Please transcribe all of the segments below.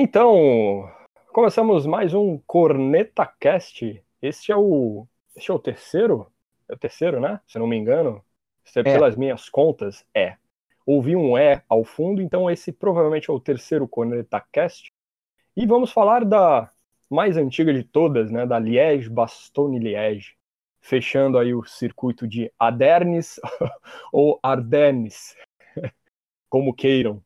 Então, começamos mais um Corneta Cast. Este é o, este é o terceiro, é o terceiro, né? Se não me engano, se é. pelas minhas contas, é. Ouvi um é ao fundo, então esse provavelmente é o terceiro Corneta Cast. E vamos falar da mais antiga de todas, né? Da Liège-Bastogne-Liège, fechando aí o circuito de Adernes ou Ardennes, como queiram.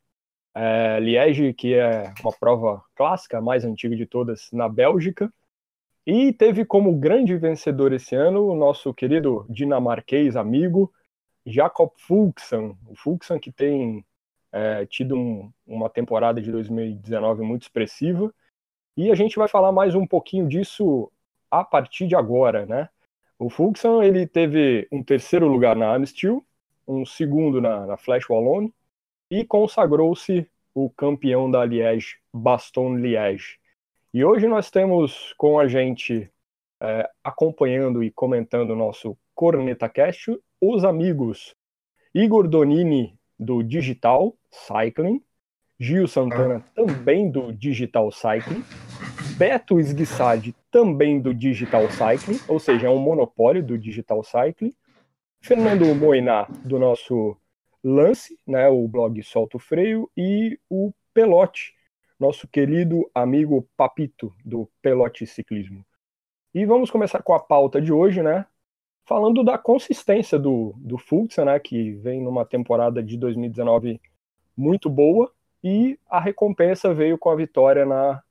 É, Liège, que é uma prova clássica, a mais antiga de todas na Bélgica. E teve como grande vencedor esse ano o nosso querido dinamarquês amigo Jakob Fuglsang. O Fuglsang que tem é, tido um, uma temporada de 2019 muito expressiva. E a gente vai falar mais um pouquinho disso a partir de agora, né? O Fuglsang, ele teve um terceiro lugar na Amstel, um segundo na, na Flash Wallone, e consagrou-se o campeão da Liège, Baston Liège. E hoje nós temos com a gente, é, acompanhando e comentando o nosso Corneta Cast, os amigos Igor Donini, do Digital Cycling, Gil Santana, também do Digital Cycling, Beto Esguissardi, também do Digital Cycling, ou seja, é um monopólio do Digital Cycling, Fernando Moiná, do nosso Lance, né, o blog Solta o Freio, e o Pelote, nosso querido amigo Papito, do Pelote Ciclismo. E vamos começar com a pauta de hoje, né? Falando da consistência do, do Fultz, né? Que vem numa temporada de 2019 muito boa, e a recompensa veio com a vitória na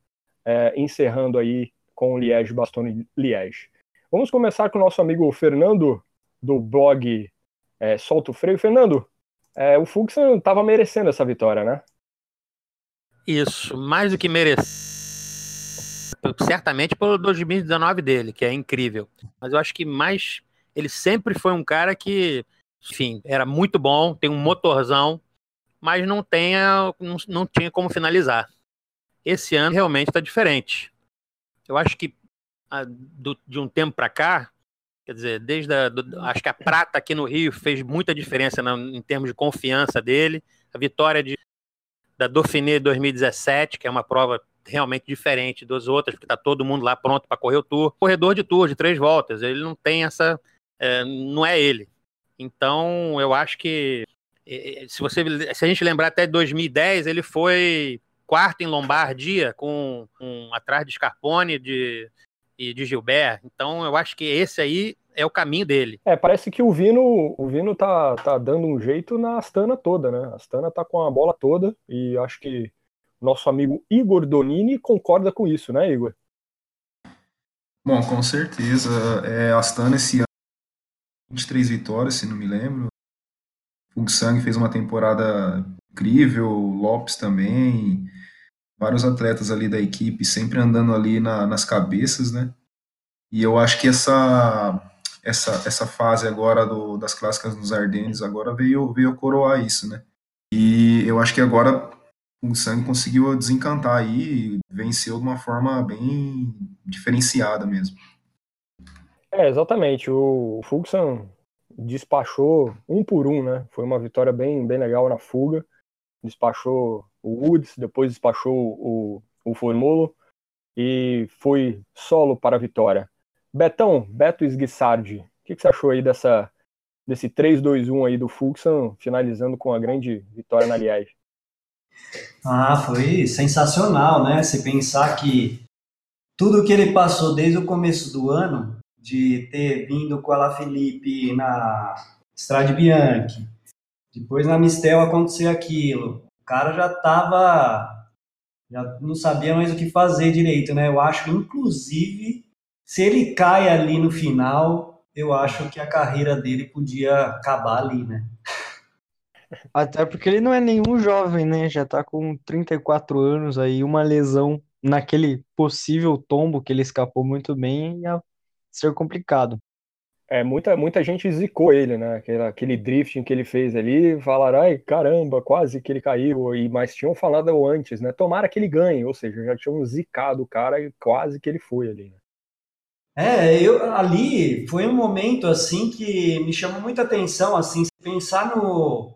é, encerrando aí com o Liège Bastogne Liège. Vamos começar com o nosso amigo Fernando do blog é, Solta o Freio. Fernando, é, o Fuxan estava merecendo essa vitória, né? Isso, mais do que merecer. Certamente pelo 2019 dele, que é incrível. Mas eu acho que mais. Ele sempre foi um cara que, enfim, era muito bom, tem um motorzão, mas não, tenha, não, não tinha como finalizar. Esse ano realmente está diferente. Eu acho que a, do, de um tempo para cá, Quer dizer, desde a, do, acho que a prata aqui no Rio fez muita diferença na, em termos de confiança dele. A vitória de, da Dauphiné 2017, que é uma prova realmente diferente das outras, porque está todo mundo lá pronto para correr o tour. Corredor de tour de três voltas, ele não tem essa. É, não é ele. Então, eu acho que se você se a gente lembrar até 2010, ele foi quarto em Lombardia, com um, atrás de Scarpone, de e de Gilbert. Então eu acho que esse aí é o caminho dele. É, parece que o Vino, o Vino tá, tá dando um jeito na Astana toda, né? A Astana tá com a bola toda e acho que nosso amigo Igor Donini concorda com isso, né, Igor? Bom, com certeza. É, a Astana esse ano 23 vitórias, se não me lembro. O Sang fez uma temporada incrível, Lopes também vários atletas ali da equipe sempre andando ali na, nas cabeças, né? E eu acho que essa essa, essa fase agora do, das clássicas nos Ardennes agora veio veio coroar isso, né? E eu acho que agora o Sangue conseguiu desencantar aí e venceu de uma forma bem diferenciada mesmo. É, exatamente. O Fuxan despachou um por um, né? Foi uma vitória bem, bem legal na fuga. Despachou o Woods, depois despachou o, o Formulo e foi solo para a vitória. Betão, Beto Esguissardi, o que, que, você achou aí dessa, desse 3-2-1 aí do Fuxan, finalizando com a grande vitória na Liège? Ah, foi sensacional, né? Se pensar que tudo que ele passou desde o começo do ano, de ter vindo com a Felipe na Strade Bianchi, depois na Mistel acontecer aquilo, cara já tava. Já não sabia mais o que fazer direito, né? Eu acho, inclusive, se ele cai ali no final, eu acho que a carreira dele podia acabar ali, né? Até porque ele não é nenhum jovem, né? Já tá com 34 anos aí, uma lesão naquele possível tombo que ele escapou muito bem ia ser complicado. É, muita, muita gente zicou ele, né? Aquele, aquele drifting que ele fez ali, falaram, ai, caramba, quase que ele caiu, e, mas tinham falado antes, né? Tomara que ele ganhe, ou seja, já tinham zicado o cara e quase que ele foi ali, né? É, eu ali foi um momento assim que me chamou muita atenção, assim, pensar no,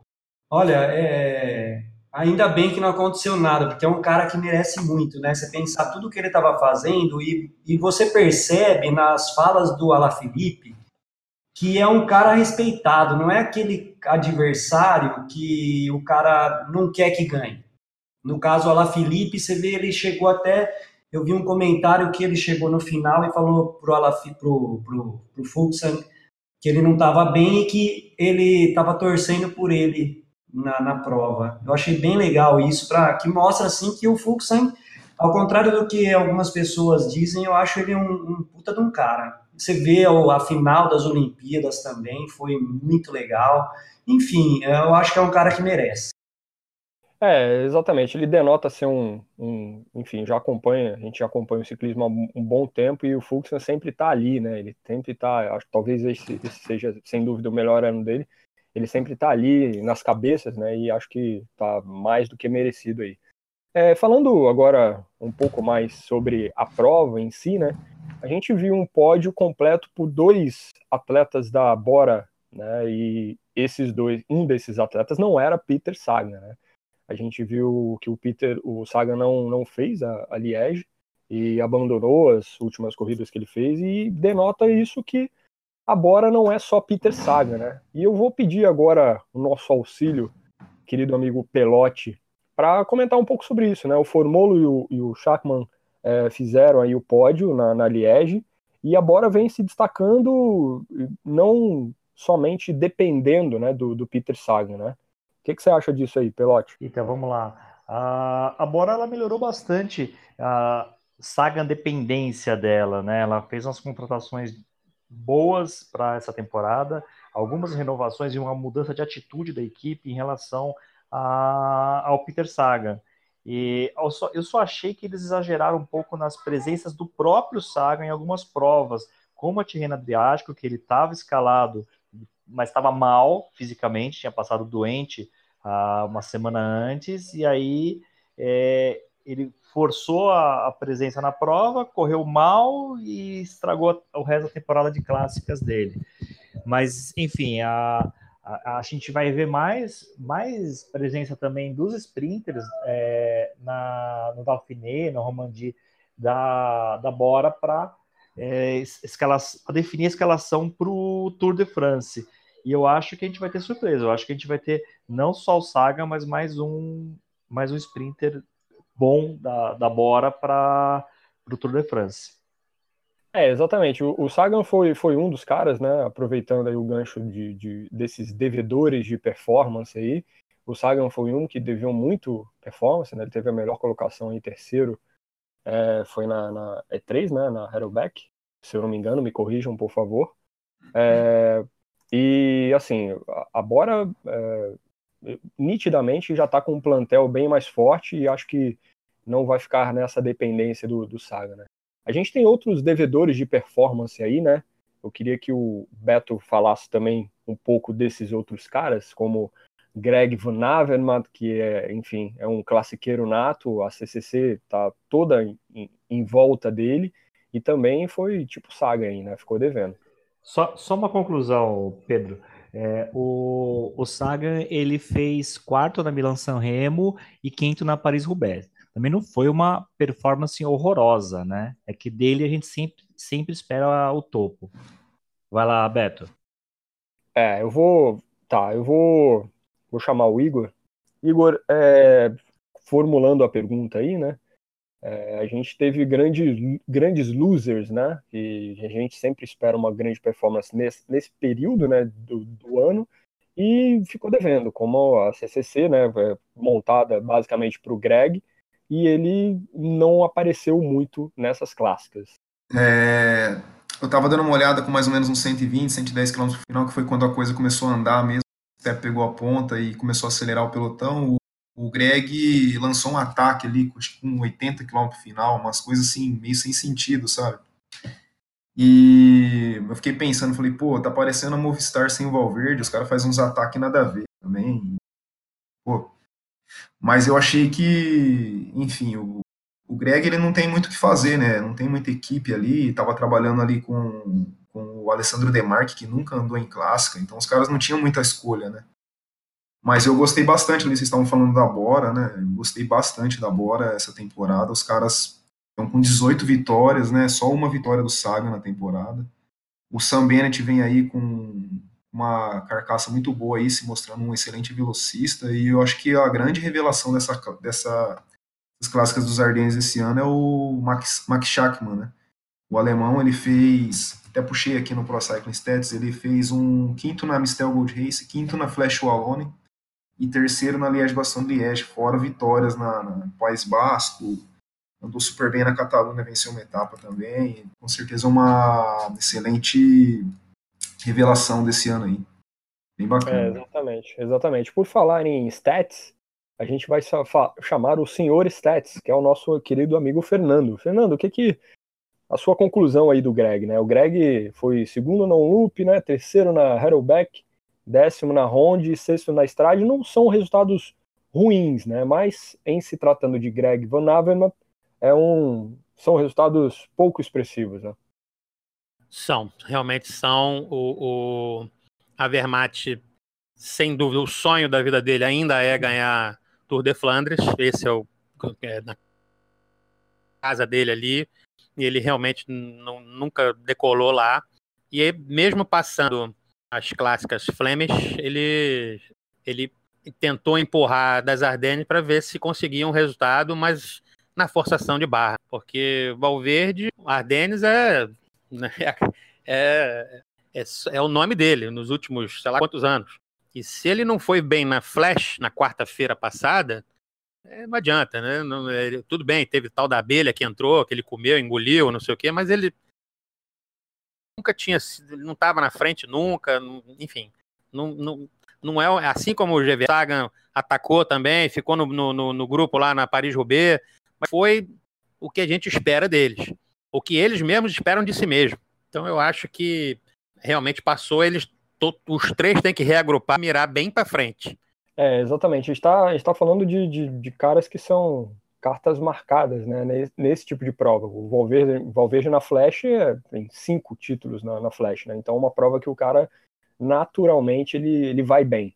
olha, é, ainda bem que não aconteceu nada, porque é um cara que merece muito, né? Você pensar tudo que ele estava fazendo e, e você percebe nas falas do Alaphilippe que é um cara respeitado, não é aquele adversário que o cara não quer que ganhe. No caso, o Alaphilippe, você vê, ele chegou até eu vi um comentário que ele chegou no final e falou pro Alafi, pro, pro, pro Fuxan que ele não estava bem e que ele estava torcendo por ele na, na prova. Eu achei bem legal isso, para que mostra assim que o Fuxan, ao contrário do que algumas pessoas dizem, eu acho ele um, um puta de um cara. Você vê a final das Olimpíadas também, foi muito legal. Enfim, eu acho que é um cara que merece. É, exatamente. Ele denota ser um, um, enfim, já acompanha, a gente já acompanha o ciclismo há um bom tempo e o Fuxman sempre está ali, né? Ele sempre está, acho talvez esse, esse, seja sem dúvida o melhor ano dele. Ele sempre está ali nas cabeças, né? E acho que está mais do que merecido aí. É, falando agora um pouco mais sobre a prova em si, né? A gente viu um pódio completo por dois atletas da Bora, né? E esses dois, um desses atletas não era Peter Sagan, né? A gente viu que o Peter, o Saga não, não fez a, a Liège e abandonou as últimas corridas que ele fez e denota isso que a Bora não é só Peter Saga, né? E eu vou pedir agora o nosso auxílio, querido amigo Pelote, para comentar um pouco sobre isso, né? O Formolo e o, e o Schachmann é, fizeram aí o pódio na, na Liège e a Bora vem se destacando não somente dependendo né, do, do Peter Sagan, né? Que, que você acha disso aí, Pelote? Então, vamos lá. A, Bora ela melhorou bastante a saga dependência dela, né? Ela fez umas contratações boas para essa temporada, algumas renovações e uma mudança de atitude da equipe em relação a, ao Peter Sagan. E eu só, eu só achei que eles exageraram um pouco nas presenças do próprio Sagan em algumas provas, como a Tirreno Adriático, que ele estava escalado mas estava mal fisicamente, tinha passado doente uh, uma semana antes, e aí é, ele forçou a, a, presença na prova, correu mal e estragou o resto da temporada de clássicas dele. Mas, enfim, a, a, a gente vai ver mais, mais presença também dos sprinters é, na, no Dauphiné, no Romandie da, da Bora para é, escala, definir a escalação para o Tour de France. E eu acho que a gente vai ter surpresa. Eu acho que a gente vai ter não só o Saga, mas mais um, mais um sprinter bom da, da Bora para o Tour de France. É, exatamente. O, o, Sagan foi, foi um dos caras, né? Aproveitando aí o gancho de, de, desses devedores de performance aí. O Sagan foi um que deviam muito performance, né? Ele teve a melhor colocação em terceiro é, foi na, na, E3, né, na Harrowback, se eu não me engano, me corrijam, por favor. É, e, assim, a Bora é, nitidamente já está com um plantel bem mais forte e acho que não vai ficar nessa dependência do, do Saga, né? A gente tem outros devedores de performance aí, né? Eu queria que o Beto falasse também um pouco desses outros caras, como Greg Van Avermaet, que é, enfim, é um classiqueiro nato, a CCC tá toda em, em, volta dele, e também foi tipo saga aí, né? Ficou devendo. Só, só uma conclusão, Pedro. É, o, o Sagan ele fez quarto na Milan San Remo e quinto na Paris Roubaix. Também não foi uma performance horrorosa, né? É que dele a gente sempre, sempre espera o topo. Vai lá, Beto. É, eu vou. Tá, eu vou vou chamar o Igor. Igor, é, formulando a pergunta aí, né? É, a gente teve grandes, grandes losers, né? E a gente sempre espera uma grande performance nesse, nesse período né, do, do ano e ficou devendo, como a CCC, né? É montada basicamente para o Greg e ele não apareceu muito nessas clássicas. É, eu estava dando uma olhada com mais ou menos uns 120, 110 km no final, que foi quando a coisa começou a andar mesmo. Step pegou a ponta e começou a acelerar o pelotão. O, o Greg lançou um ataque ali com 80 km final, umas coisas assim, meio sem sentido, sabe? E eu fiquei pensando, falei, pô, tá parecendo a Movistar sem o Valverde, os caras fazem uns ataques nada a ver também. Pô. Mas eu achei que, enfim, o, o Greg ele não tem muito o que fazer, né? Não tem muita equipe ali, tava trabalhando ali com, com o Alessandro Demarque, que nunca andou em clássica, então os caras não tinham muita escolha, né? Mas eu gostei bastante, vocês estavam falando da Bora, né? Eu gostei bastante da Bora essa temporada. Os caras estão com 18 vitórias, né? Só uma vitória do Saga na temporada. O Sam Bennett vem aí com uma carcaça muito boa aí, se mostrando um excelente velocista. E eu acho que a grande revelação dessa, dessa das clássicas dos Ardennes esse ano é o Max, Max Schachmann, né? O alemão, ele fez, até puxei aqui no Pro Cycling Stats, ele fez um quinto na Mistel Gold Race, quinto na Flash Wallone, e terceiro na Liège-Bastogne Liège, fora vitórias na, na País Basco, andou super bem na Catalunha, venceu uma etapa também, com certeza uma excelente revelação desse ano aí. Bem bacana. É, exatamente, exatamente. Por falar em stats, a gente vai chamar o senhor stats, que é o nosso querido amigo Fernando. Fernando, o que que a sua conclusão aí do Greg, né? O Greg foi segundo na Loop, né? Terceiro na Harrowback, décimo na Ronde e sexto na Estrade não são resultados ruins, né? Mas em se tratando de Greg Van Avermaet, é um, são resultados pouco expressivos, né? São, realmente são. O, o Avermaet, sem dúvida, o sonho da vida dele ainda é ganhar Tour de Flandres. Esse é o é, na casa dele ali. E ele realmente nunca decolou lá. E mesmo passando as clássicas Flemish, ele, ele tentou empurrar das Ardennes para ver se conseguia um resultado, mas na forçação de barra, porque Valverde, Ardennes é, né, é, é, é, o nome dele nos últimos, sei lá quantos anos. E se ele não foi bem na Flash na quarta-feira passada, é, não adianta, né? Não, ele, tudo bem, teve tal da abelha que entrou, que ele comeu, engoliu, não sei o quê, mas ele nunca tinha sido, não estava na frente nunca, enfim, não, não, não é assim como o GV Sagan atacou também, ficou no, no, no grupo lá na Paris-Roubaix, mas foi o que a gente espera deles, o que eles mesmos esperam de si mesmos. Então eu acho que realmente passou, eles os três têm que reagrupar, mirar bem para frente. É, exatamente. A gente está tá falando de, de, de caras que são cartas marcadas né, nesse, nesse, tipo de prova. O Valverde, Valverde na Flash é, tem cinco títulos na, na Flash, né? Então uma prova que o cara naturalmente ele, ele vai bem.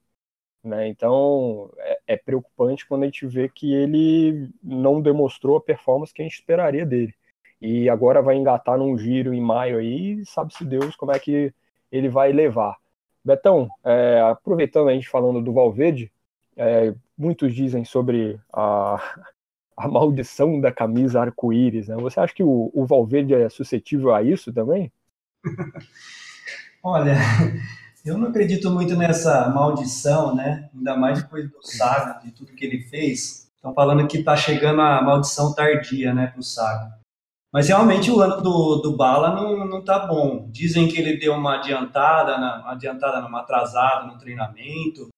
Né? Então é, é, preocupante quando a gente vê que ele não demonstrou a performance que a gente esperaria dele. E agora vai engatar num giro em maio aí, sabe-se Deus como é que ele vai levar. Betão, é, aproveitando a gente falando do Valverde, é, muitos dizem sobre a, a maldição da camisa arco-íris, né? Você acha que o, o Valverde é suscetível a isso também? Olha, eu não acredito muito nessa maldição, né? Ainda mais depois do Saga, de tudo que ele fez. Estão falando que está chegando a maldição tardia, né, para o Saga. Mas realmente o ano do, do Bala não, não tá bom. Dizem que ele deu uma adiantada, uma adiantada, uma atrasada no treinamento.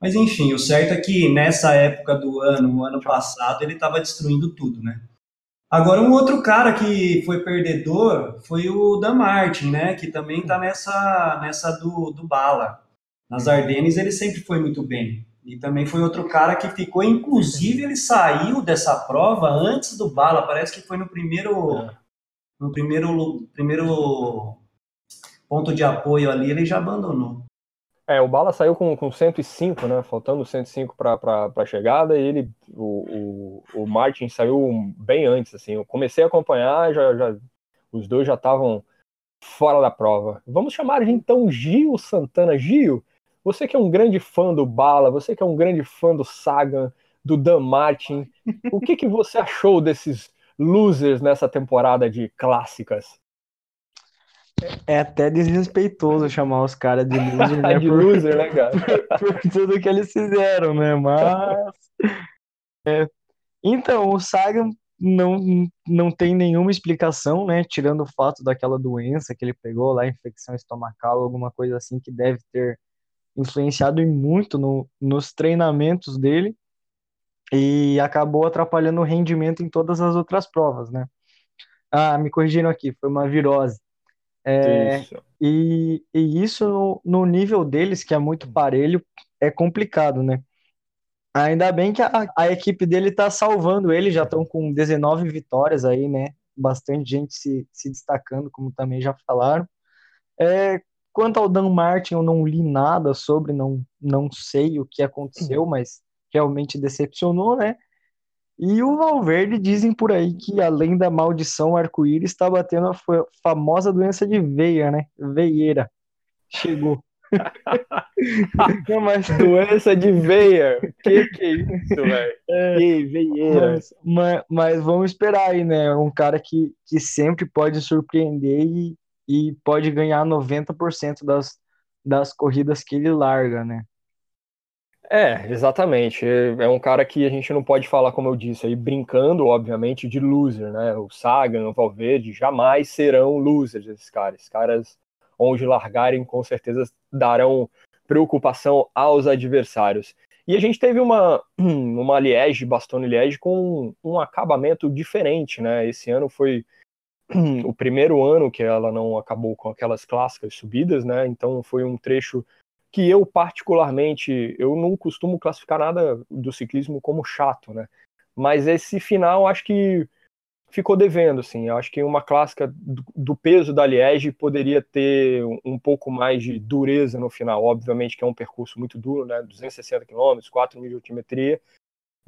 Mas enfim, o certo é que nessa época do ano, o ano passado, ele estava destruindo tudo, né? Agora, um outro cara que foi perdedor foi o Dan Martin, né? Que também está nessa, nessa do, do Bala. Nas Ardennes ele sempre foi muito bem. E também foi outro cara que ficou, inclusive ele saiu dessa prova antes do Bala, parece que foi no primeiro é. no primeiro primeiro ponto de apoio ali, ele já abandonou. É, o Bala saiu com, com 105, né? Faltando 105 para a chegada, e ele, o, o, o, Martin saiu bem antes, assim. Eu comecei a acompanhar, já, já os dois já estavam fora da prova. Vamos chamar então Gil Santana. Gil, você que é um grande fã do Bala, você que é um grande fã do Sagan, do Dan Martin, o que, que você achou desses losers nessa temporada de clássicas? É até desrespeitoso chamar os caras de loser, né? de por, loser, né, cara? por, por, tudo que eles fizeram, né? Mas. É, então, o Sagan não, não tem nenhuma explicação, né? Tirando o fato daquela doença que ele pegou lá, infecção estomacal, alguma coisa assim, que deve ter influenciado muito no, nos treinamentos dele e acabou atrapalhando o rendimento em todas as outras provas, né? Ah, me corrigiram aqui, foi uma virose. É, Isso. e, e isso no, no nível deles, que é muito parelho, é complicado, né? Ainda bem que a, a equipe dele tá salvando ele, já estão com 19 vitórias aí, né? Bastante gente se, se destacando, como também já falaram. É, quanto ao Dan Martin, eu não li nada sobre, não, não sei o que aconteceu, mas realmente decepcionou, né? E o Valverde dizem por aí que, além da maldição arco-íris, está batendo a fa- famosa doença de veia, né? Veieira. Chegou. Não, mas, Doença de veia. Que que é isso, velho? Que veieira. mas, mas, mas vamos esperar aí, né? Um cara que, que sempre pode surpreender e, e pode ganhar 90% das, das corridas que ele larga, né? É, exatamente. É um cara que a gente não pode falar, como eu disse, aí brincando, obviamente, de loser, né? O Sagan, o Valverde jamais serão losers, esses caras. Esses caras, onde largarem, com certeza darão preocupação aos adversários. E a gente teve uma, uma Liège, Bastogne Liège, com um acabamento diferente, né? Esse ano foi o primeiro ano que ela não acabou com aquelas clássicas subidas, né? Então foi um trecho que eu particularmente, eu não costumo classificar nada do ciclismo como chato, né? Mas esse final acho que ficou devendo, assim. Eu acho que uma clássica do, do peso da Liège poderia ter um, um pouco mais de dureza no final. Obviamente que é um percurso muito duro, né? 260 km, 4 mil de altimetria.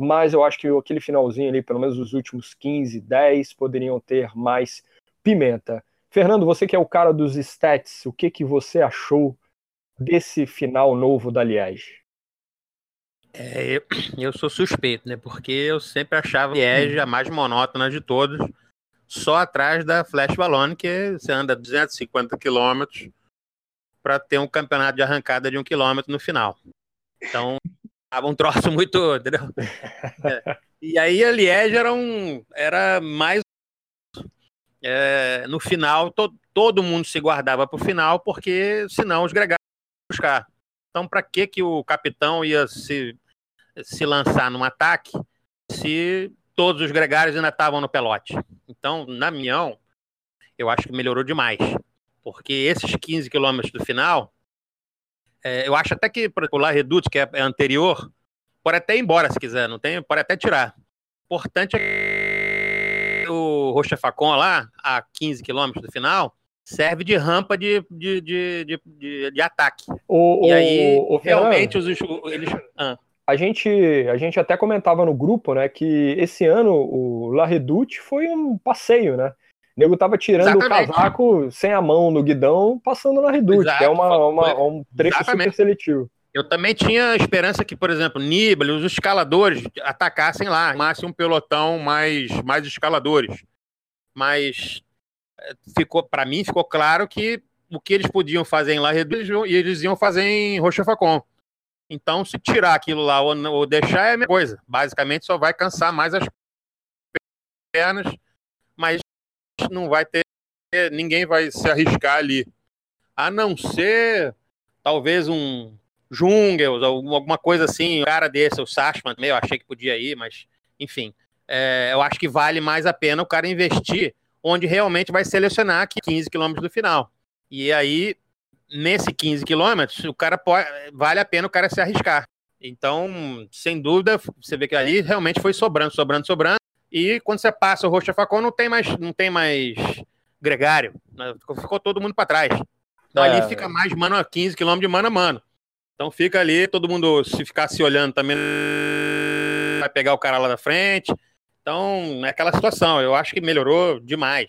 Mas eu acho que aquele finalzinho ali, pelo menos os últimos 15, 10, poderiam ter mais pimenta. Fernando, você que é o cara dos stats, o que, que você achou desse final novo da Liège? É, eu, eu sou suspeito, né? Porque eu sempre achava a Liège a mais monótona de todos, só atrás da Flash Ballon, que você anda 250 quilômetros para ter um campeonato de arrancada de um quilômetro no final. Então, um troço muito, entendeu? É. E aí a Liège era um, era mais é, no final to, todo mundo se guardava para o final porque senão os gregários iam buscar. Então, para que que o capitão ia se se lançar num ataque se todos os gregários ainda estavam no pelote? Então, na minha eu acho que melhorou demais. Porque esses 15 quilômetros do final, é, eu acho até que o La Redoute, que é, é anterior, pode até ir embora se quiser, não tem, pode até tirar. O importante é que o Rocha Facon lá, a 15 quilômetros do final, serve de rampa de, de, de, de, de, de ataque. O, e aí, o, o realmente, os, eles... Ah. A gente, a gente até comentava no grupo, né, que esse ano o La Redoute foi um passeio, né? O nego tava tirando Exatamente. o casaco sem a mão no guidão, passando na Redoute, Exato. que é uma, uma, um trecho Exatamente. super seletivo. Eu também tinha esperança que, por exemplo, Nibali, os escaladores atacassem lá, armassem um pelotão mais, mais escaladores. Mas ficou, para mim, ficou claro que o que eles podiam fazer em La Redoute, eles iam fazer em Rocha Facon. Então, se tirar aquilo lá ou, ou deixar, é a mesma coisa. Basicamente, só vai cansar mais as pernas, não vai ter. Ninguém vai se arriscar ali. A não ser, talvez, um Jungels, alguma coisa assim, um cara desse, o Sashman eu achei que podia ir, mas, enfim. É, eu acho que vale mais a pena o cara investir onde realmente vai selecionar 15 quilômetros do final. E aí, nesse 15 quilômetros, o cara pode, vale a pena o cara se arriscar. Então, sem dúvida, você vê que ali realmente foi sobrando, sobrando, sobrando. E quando você passa o Rocha Facon, não tem mais, não tem mais gregário. Né? Ficou todo mundo para trás. Então é, ali fica mais mano a 15 quilômetros de mano a mano. Então fica ali, todo mundo, se ficar se olhando também, vai pegar o cara lá da frente. Então, é aquela situação. Eu acho que melhorou demais.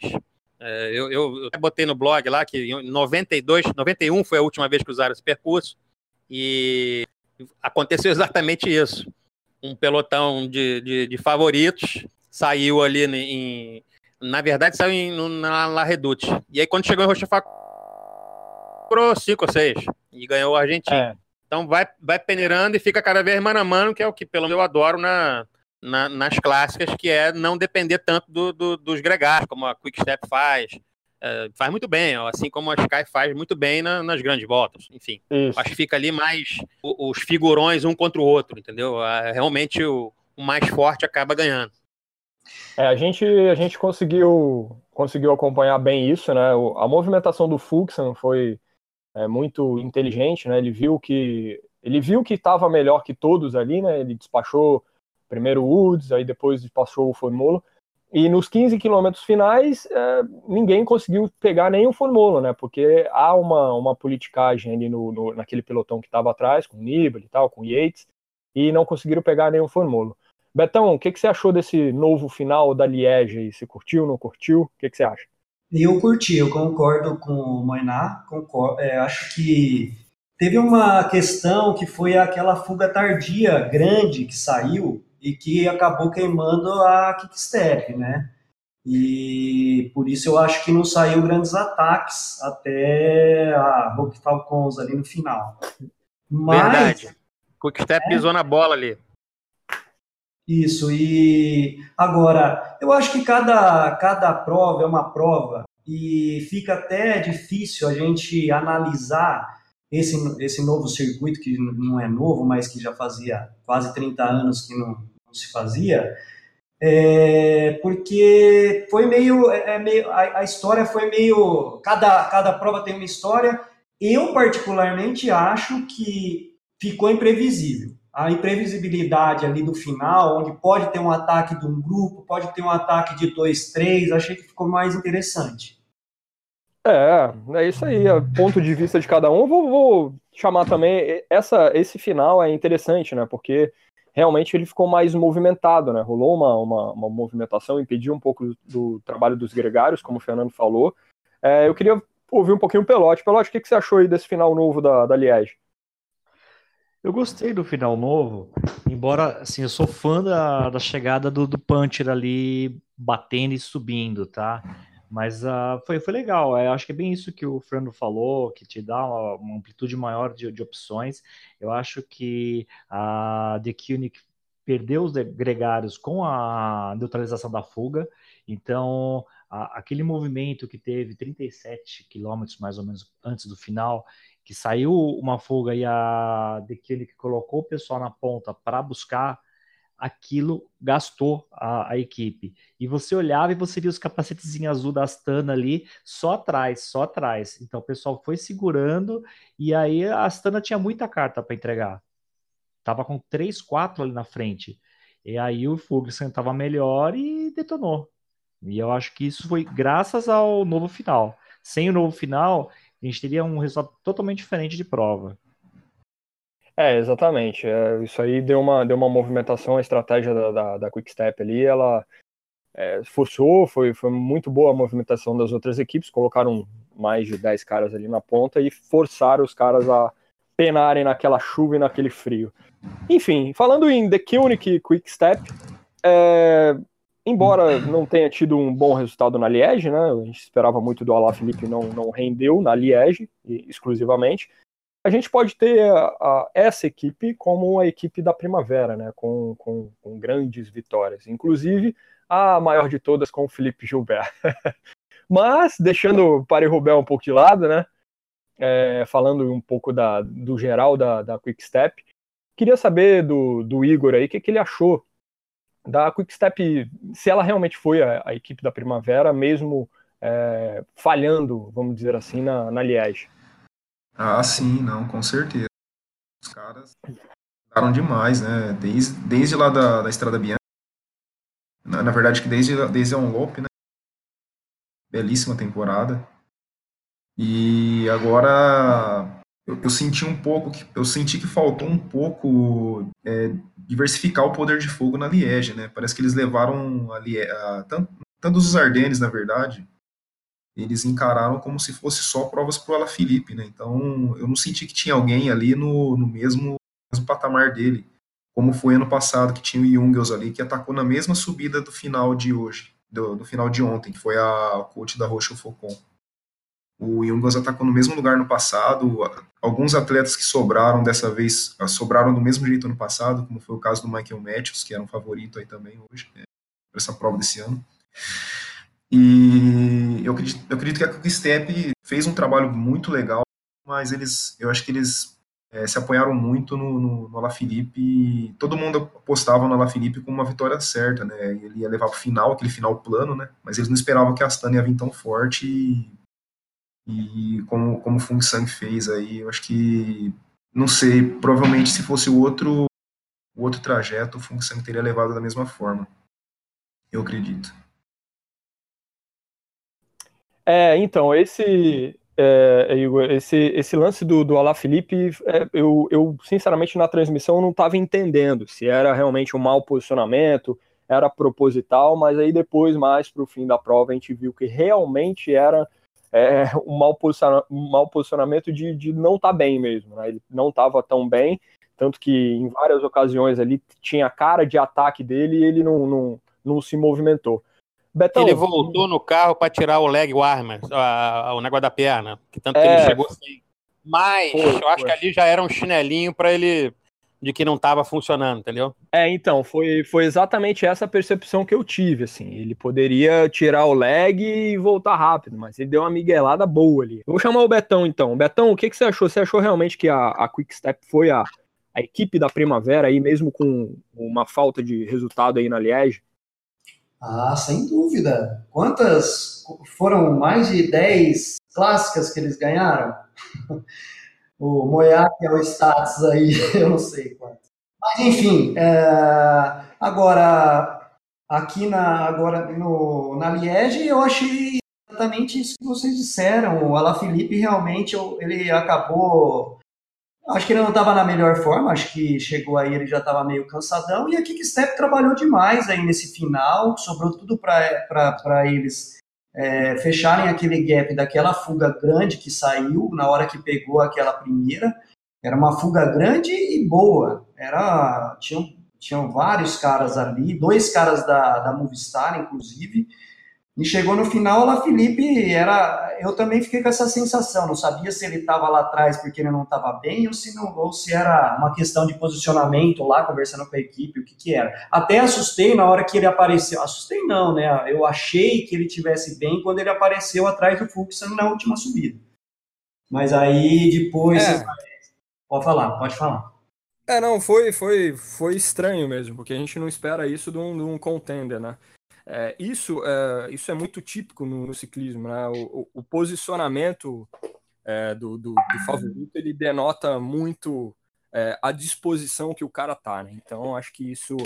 É, eu, eu, eu, botei no blog lá que em 92, 91 foi a última vez que usaram esse percurso. E aconteceu exatamente isso. Um pelotão de, de, de favoritos saiu ali em. Na verdade, saiu em, na La Redoute. E aí, quando chegou em Rochefort, comprou 5 ou 6 e ganhou o argentino. É. Então, vai, vai peneirando e fica cada vez mano a mano, que é o que pelo menos eu adoro na, na, nas clássicas, que é não depender tanto do, do, dos gregários, como a Quick Step faz. É, faz muito bem, assim como a Sky faz muito bem na, nas grandes voltas. Enfim, Isso. acho que fica ali mais os figurões um contra o outro, entendeu? Realmente o, o mais forte acaba ganhando. É, a gente, a gente conseguiu conseguiu acompanhar bem isso, né? A movimentação do Fuxan foi é, muito inteligente, né? Ele viu que ele viu que estava melhor que todos ali, né? Ele despachou primeiro o Woods, aí depois despachou o Formolo. E nos 15 quilômetros finais, é, ninguém conseguiu pegar nem o Formolo, né? Porque há uma, uma politicagem ali no, no naquele pelotão que estava atrás, com o Nibali e tal, com o Yates, e não conseguiram pegar o Formolo. Betão, o que, que você achou desse novo final da Liege? Você curtiu, não curtiu? O que, que você acha? Eu curti, eu concordo com o Moiná, concordo, é, acho que teve uma questão que foi aquela fuga tardia grande que saiu e que acabou queimando a Kickstep, né? E por isso eu acho que não saiu grandes ataques até a Rock Falcons ali no final. Mas, Verdade. Quickstep é, pisou na bola ali. Isso, e agora, eu acho que cada, cada prova é uma prova e fica até difícil a gente analisar esse, esse novo circuito, que não é novo, mas que já fazia quase 30 anos que não, não se fazia, é, porque foi meio, é, é meio a, a, história foi meio, cada, cada prova tem uma história, eu particularmente acho que ficou imprevisível a imprevisibilidade ali do final, onde pode ter um ataque de um grupo, pode ter um ataque de dois, três, achei que ficou mais interessante. É, é isso aí, é ponto de vista de cada um. Vou, vou, chamar também, essa, esse final é interessante, né, porque realmente ele ficou mais movimentado, né, rolou uma, uma, uma movimentação, impediu um pouco do, do, trabalho dos gregários, como o Fernando falou. É, eu queria ouvir um pouquinho o Pelote. Pelote, o que, que você achou aí desse final novo da, da Liege? Eu gostei do final novo, embora, assim, eu sou fã da, da chegada do, do Puncher ali batendo e subindo, tá? Mas uh, foi, foi legal. Eu acho que é bem isso que o Fernando falou, que te dá uma, uma amplitude maior de, de, opções. Eu acho que a The Koenig perdeu os gregários com a neutralização da fuga. Então, a, aquele movimento que teve 37 quilômetros mais ou menos antes do final, que saiu uma fuga e a que colocou o pessoal na ponta para buscar, aquilo gastou a, a, equipe. E você olhava e você via os capacetes azul da Astana ali, só atrás, só atrás. Então o pessoal foi segurando e aí a Astana tinha muita carta para entregar. Tava com 3, 4 ali na frente. E aí o Fugsen estava melhor e detonou. E eu acho que isso foi graças ao novo final. Sem o novo final, a gente teria um resultado totalmente diferente de prova. É, exatamente. É, isso aí deu uma, deu uma movimentação, a estratégia da, da, da Quick Step ali, ela é, forçou, foi, foi muito boa a movimentação das outras equipes, colocaram mais de 10 caras ali na ponta e forçaram os caras a penarem naquela chuva e naquele frio. Enfim, falando em The Koenig Quick Step, é, embora não tenha tido um bom resultado na Liege, né? A gente esperava muito do Alaphilippe, não não rendeu na Liege exclusivamente. A gente pode ter a, a, essa equipe como a equipe da primavera, né? Com, com, com grandes vitórias, inclusive a maior de todas com o Felipe Gilbert. Mas deixando o Paris-Roubaix um pouco de lado, né? É, falando um pouco da, do geral da, da Quick Step, queria saber do, do Igor aí o que, que ele achou da Quickstep, se ela realmente foi a, a equipe da Primavera, mesmo é, falhando, vamos dizer assim, na, na Liège. Ah, sim, não, com certeza. Os caras ficaram demais, né? Desde, desde lá da, da Estrada Bianca. Na, na verdade, que desde, desde a Onlope, né? Belíssima temporada. E agora eu, eu, senti um pouco que eu senti que faltou um pouco é, diversificar o poder de fogo na Liege, né? Parece que eles levaram a, Liege, a tanto, tanto os Ardennes, na verdade, eles encararam como se fosse só provas para o Alaphilippe, né? Então eu não senti que tinha alguém ali no, no mesmo, mesmo patamar dele, como foi ano passado que tinha o Jungels ali que atacou na mesma subida do final de hoje, do, do final de ontem, que foi a coach da Rocha Focon. O Jungels atacou no mesmo lugar no passado. Alguns atletas que sobraram dessa vez ah, sobraram do mesmo jeito no passado, como foi o caso do Michael Matthews, que era um favorito aí também hoje, né, para essa prova desse ano. E eu acredito, eu acredito que a Quickstep fez um trabalho muito legal, mas eles, eu acho que eles é, se apoiaram muito no, no, no. Todo mundo apostava no Alaphilippe como uma vitória certa, né? Ele ia levar o final, aquele final plano, né? Mas eles não esperavam que a Astana ia vir tão forte e, e como, como o Fung Sang fez aí, eu acho que, não sei, provavelmente se fosse o outro, o outro trajeto, o Fung Sang teria levado da mesma forma. Eu acredito. É, então, esse, é, Igor, esse, esse lance do, do Alá Felipe, é, eu, eu, sinceramente, na transmissão não estava entendendo se era realmente um mau posicionamento, era proposital, mas aí depois, mais para o fim da prova, a gente viu que realmente era é, um, mau um mau posicionamento de, de não estar tá bem mesmo, né? ele não estava tão bem, tanto que em várias ocasiões ali tinha cara de ataque dele e ele não, não, não se movimentou. Betão, ele voltou no carro para tirar o leg warmer, a, a, o negócio da perna, que tanto é, que ele chegou assim. Mas foi, eu acho foi. que ali já era um chinelinho para ele de que não estava funcionando, entendeu? É, então, foi, foi exatamente essa percepção que eu tive, assim, ele poderia tirar o leg e voltar rápido, mas ele deu uma miguelada boa ali. Eu vou chamar o Betão, então. Betão, o que, que você achou? Você achou realmente que a, a Quick Step foi a, a equipe da Primavera aí, mesmo com uma falta de resultado aí na Liege? Ah, sem dúvida. Quantas foram mais de 10 clássicas que eles ganharam? O Moiac é o status aí, eu não sei quanto. Mas enfim, é... agora aqui na agora no, na Liege eu achei exatamente isso que vocês disseram. O Alaphilippe realmente ele acabou Acho que ele não estava na melhor forma, acho que chegou aí, ele já estava meio cansadão. E a Kickstep trabalhou demais aí nesse final, sobrou tudo para eles é, fecharem aquele gap daquela fuga grande que saiu na hora que pegou aquela primeira. Era uma fuga grande e boa. Era, tinham, tinham vários caras ali, dois caras da, da Movistar, inclusive. E chegou no final, lá Felipe era. Eu também fiquei com essa sensação, não sabia se ele estava lá atrás porque ele não estava bem ou se, não, ou se era uma questão de posicionamento lá, conversando com a equipe, o que, que era. Até assustei na hora que ele apareceu. Assustei não, né? Eu achei que ele tivesse bem quando ele apareceu atrás do Fuxan na última subida. Mas aí depois. É. Pode falar, pode falar. É, não, foi, foi, foi estranho mesmo, porque a gente não espera isso de um, de um contender, né? É, isso, é, isso é muito típico no, no ciclismo, né? O, o posicionamento é, do, do, do, favorito ele denota muito é, a disposição que o cara tá, né? Então acho que isso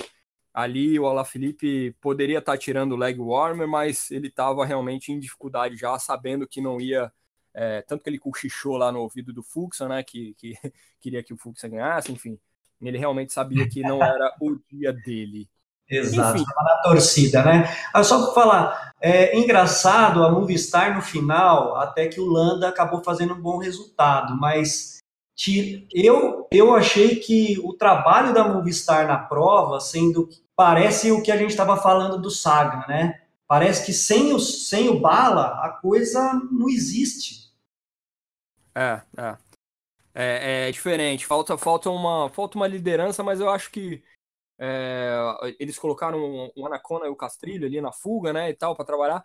ali o Alaphilippe poderia estar tá tirando o leg warmer, mas ele estava realmente em dificuldade já, sabendo que não ia é, tanto que ele cochichou lá no ouvido do Fuxa, né? Que, que queria que o Fuxa ganhasse, enfim. Ele realmente sabia que não era o dia dele. Exato, estava na torcida, né? Ah, só para falar, é engraçado a Movistar no final, até que o Landa acabou fazendo um bom resultado, mas eu, eu achei que o trabalho da Movistar na prova, sendo parece o que a gente estava falando do Saga, né? Parece que sem o, sem o Bala a coisa não existe. É, é. É, é diferente, falta, falta, uma, falta uma liderança, mas eu acho que é, eles colocaram o Anacona e o Castrilho ali na fuga, né, e tal, para trabalhar.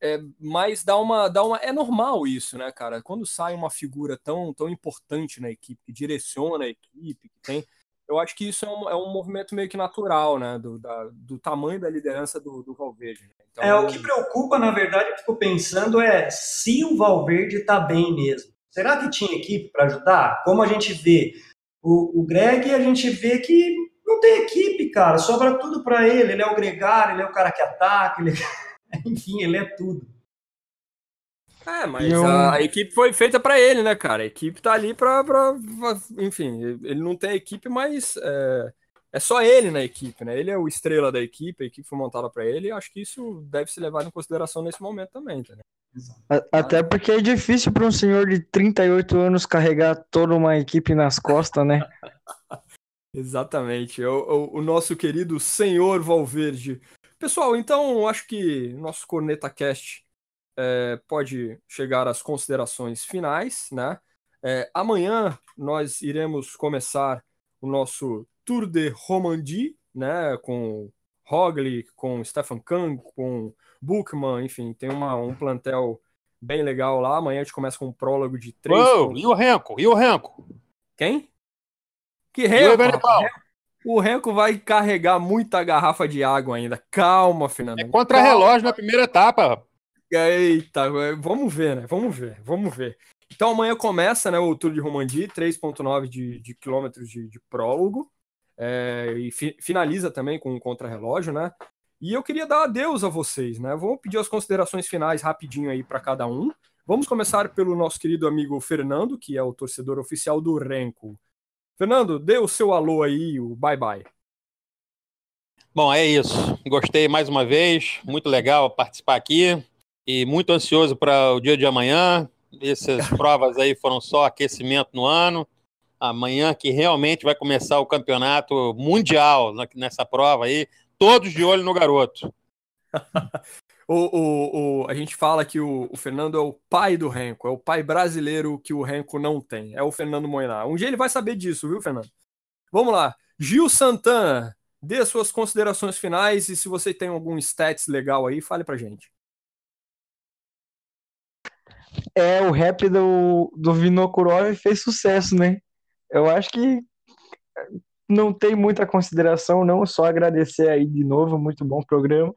É, mas dá uma, dá uma. É normal isso, né, cara? Quando sai uma figura tão, tão importante na equipe, que direciona a equipe, que tem. Eu acho que isso é um, é um movimento meio que natural, né? Do, da, do tamanho da liderança do, do Valverde. Né? Então, é, o que preocupa, na verdade, eu fico pensando é se o Valverde tá bem mesmo. Será que tinha equipe para ajudar? Como a gente vê o, o Greg, a gente vê que não tem equipe, cara. Sobra tudo para ele. Ele é o gregário, ele é o cara que ataca, ele... enfim, ele é tudo. É, mas eu... a, a, equipe foi feita para ele, né, cara? A equipe tá ali pra, pra, Enfim, ele não tem equipe, mas é, é, só ele na equipe, né? Ele é o estrela da equipe, a equipe foi montada para ele, e acho que isso deve ser levado em consideração nesse momento também, entendeu? Até porque é difícil para um senhor de 38 anos carregar toda uma equipe nas costas, né? Exatamente, é o, o, o, nosso querido senhor Valverde. Pessoal, então acho que nosso Corneta Cast é, pode chegar às considerações finais, né? É, amanhã nós iremos começar o nosso Tour de Romandie, né? Com Roglic, com Stefan Kang, com Bookman, enfim, tem uma, um plantel bem legal lá. Amanhã a gente começa com um prólogo de três. Oh, e o Renko? E o Renko? Quem? Que Renko? O Renko vai carregar muita garrafa de água ainda. Calma, Fernando. É contra-relógio na primeira etapa. Eita, vamos ver, né? Vamos ver, vamos ver. Então amanhã começa né, o Tour de Romandie, 3,9 de, de quilômetros de, de prólogo. É, e fi, finaliza também com um contra-relógio, né? E eu queria dar adeus a vocês, né? Vamos pedir as considerações finais rapidinho aí para cada um. Vamos começar pelo nosso querido amigo Fernando, que é o torcedor oficial do Renko. Fernando, dê o seu alô aí, o bye bye. Bom, é isso. Gostei mais uma vez, muito legal participar aqui e muito ansioso para o dia de amanhã. Essas provas aí foram só aquecimento no ano. Amanhã que realmente vai começar o campeonato mundial nessa prova aí, todos de olho no garoto. o, o, o, a gente fala que o, o, Fernando é o pai do Renko, é o pai brasileiro que o Renko não tem, é o Fernando Moinar. Um dia ele vai saber disso, viu, Fernando? Vamos lá. Gil Santana, dê suas considerações finais e se você tem algum stats legal aí, fale pra gente. É, o rap do, do Vinokurov fez sucesso, né? Eu acho que não tem muita consideração, não, só agradecer aí de novo, muito bom programa.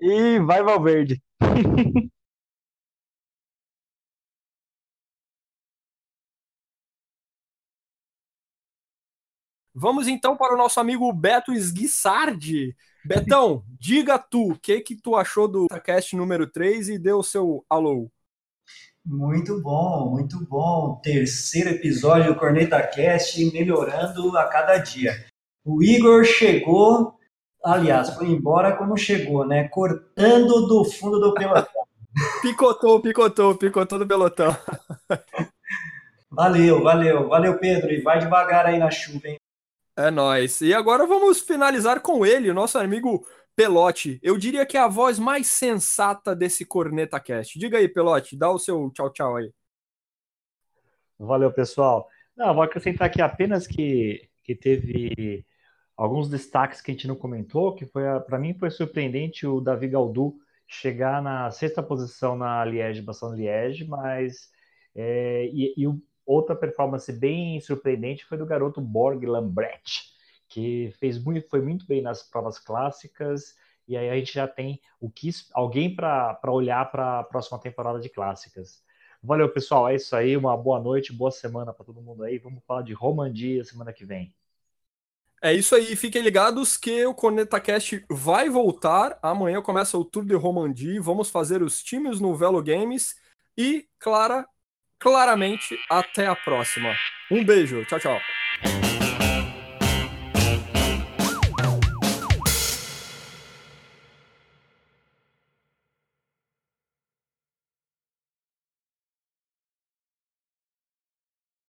E vai Valverde. Vamos então para o nosso amigo Beto Esguissardi. Betão, diga tu, o que que tu achou do cast número 3 e dê o seu alô. Muito bom, muito bom. Terceiro episódio do Corneta Cast melhorando a cada dia. O Igor chegou, aliás, foi embora como chegou, né? Cortando do fundo do pelotão. picotou, picotou, picotou do pelotão. valeu, valeu, valeu, Pedro. E vai devagar aí na chuva, hein? É nóis. E agora vamos finalizar com ele, o nosso amigo Pelote, eu diria que é a voz mais sensata desse Corneta Cast. Diga aí, Pelote, dá o seu tchau tchau aí. Valeu, pessoal. Não, vou acrescentar aqui apenas que, que teve alguns destaques que a gente não comentou, que foi para mim foi surpreendente o Davi Galdu chegar na sexta posição na Liège, Bastogne Liège, mas é, e, e, outra performance bem surpreendente foi do garoto Borg Lambrecht, que fez muito, foi muito bem nas provas clássicas, e aí a gente já tem o que alguém para olhar para a próxima temporada de clássicas. Valeu, pessoal. É isso aí. Uma boa noite, boa semana para todo mundo aí. Vamos falar de Romandia semana que vem. É isso aí. Fiquem ligados que o ConetaCast vai voltar. Amanhã começa o Tour de Romandie. Vamos fazer os times no Velo Games. E, clara, claramente, até a próxima. Um beijo. Tchau, tchau.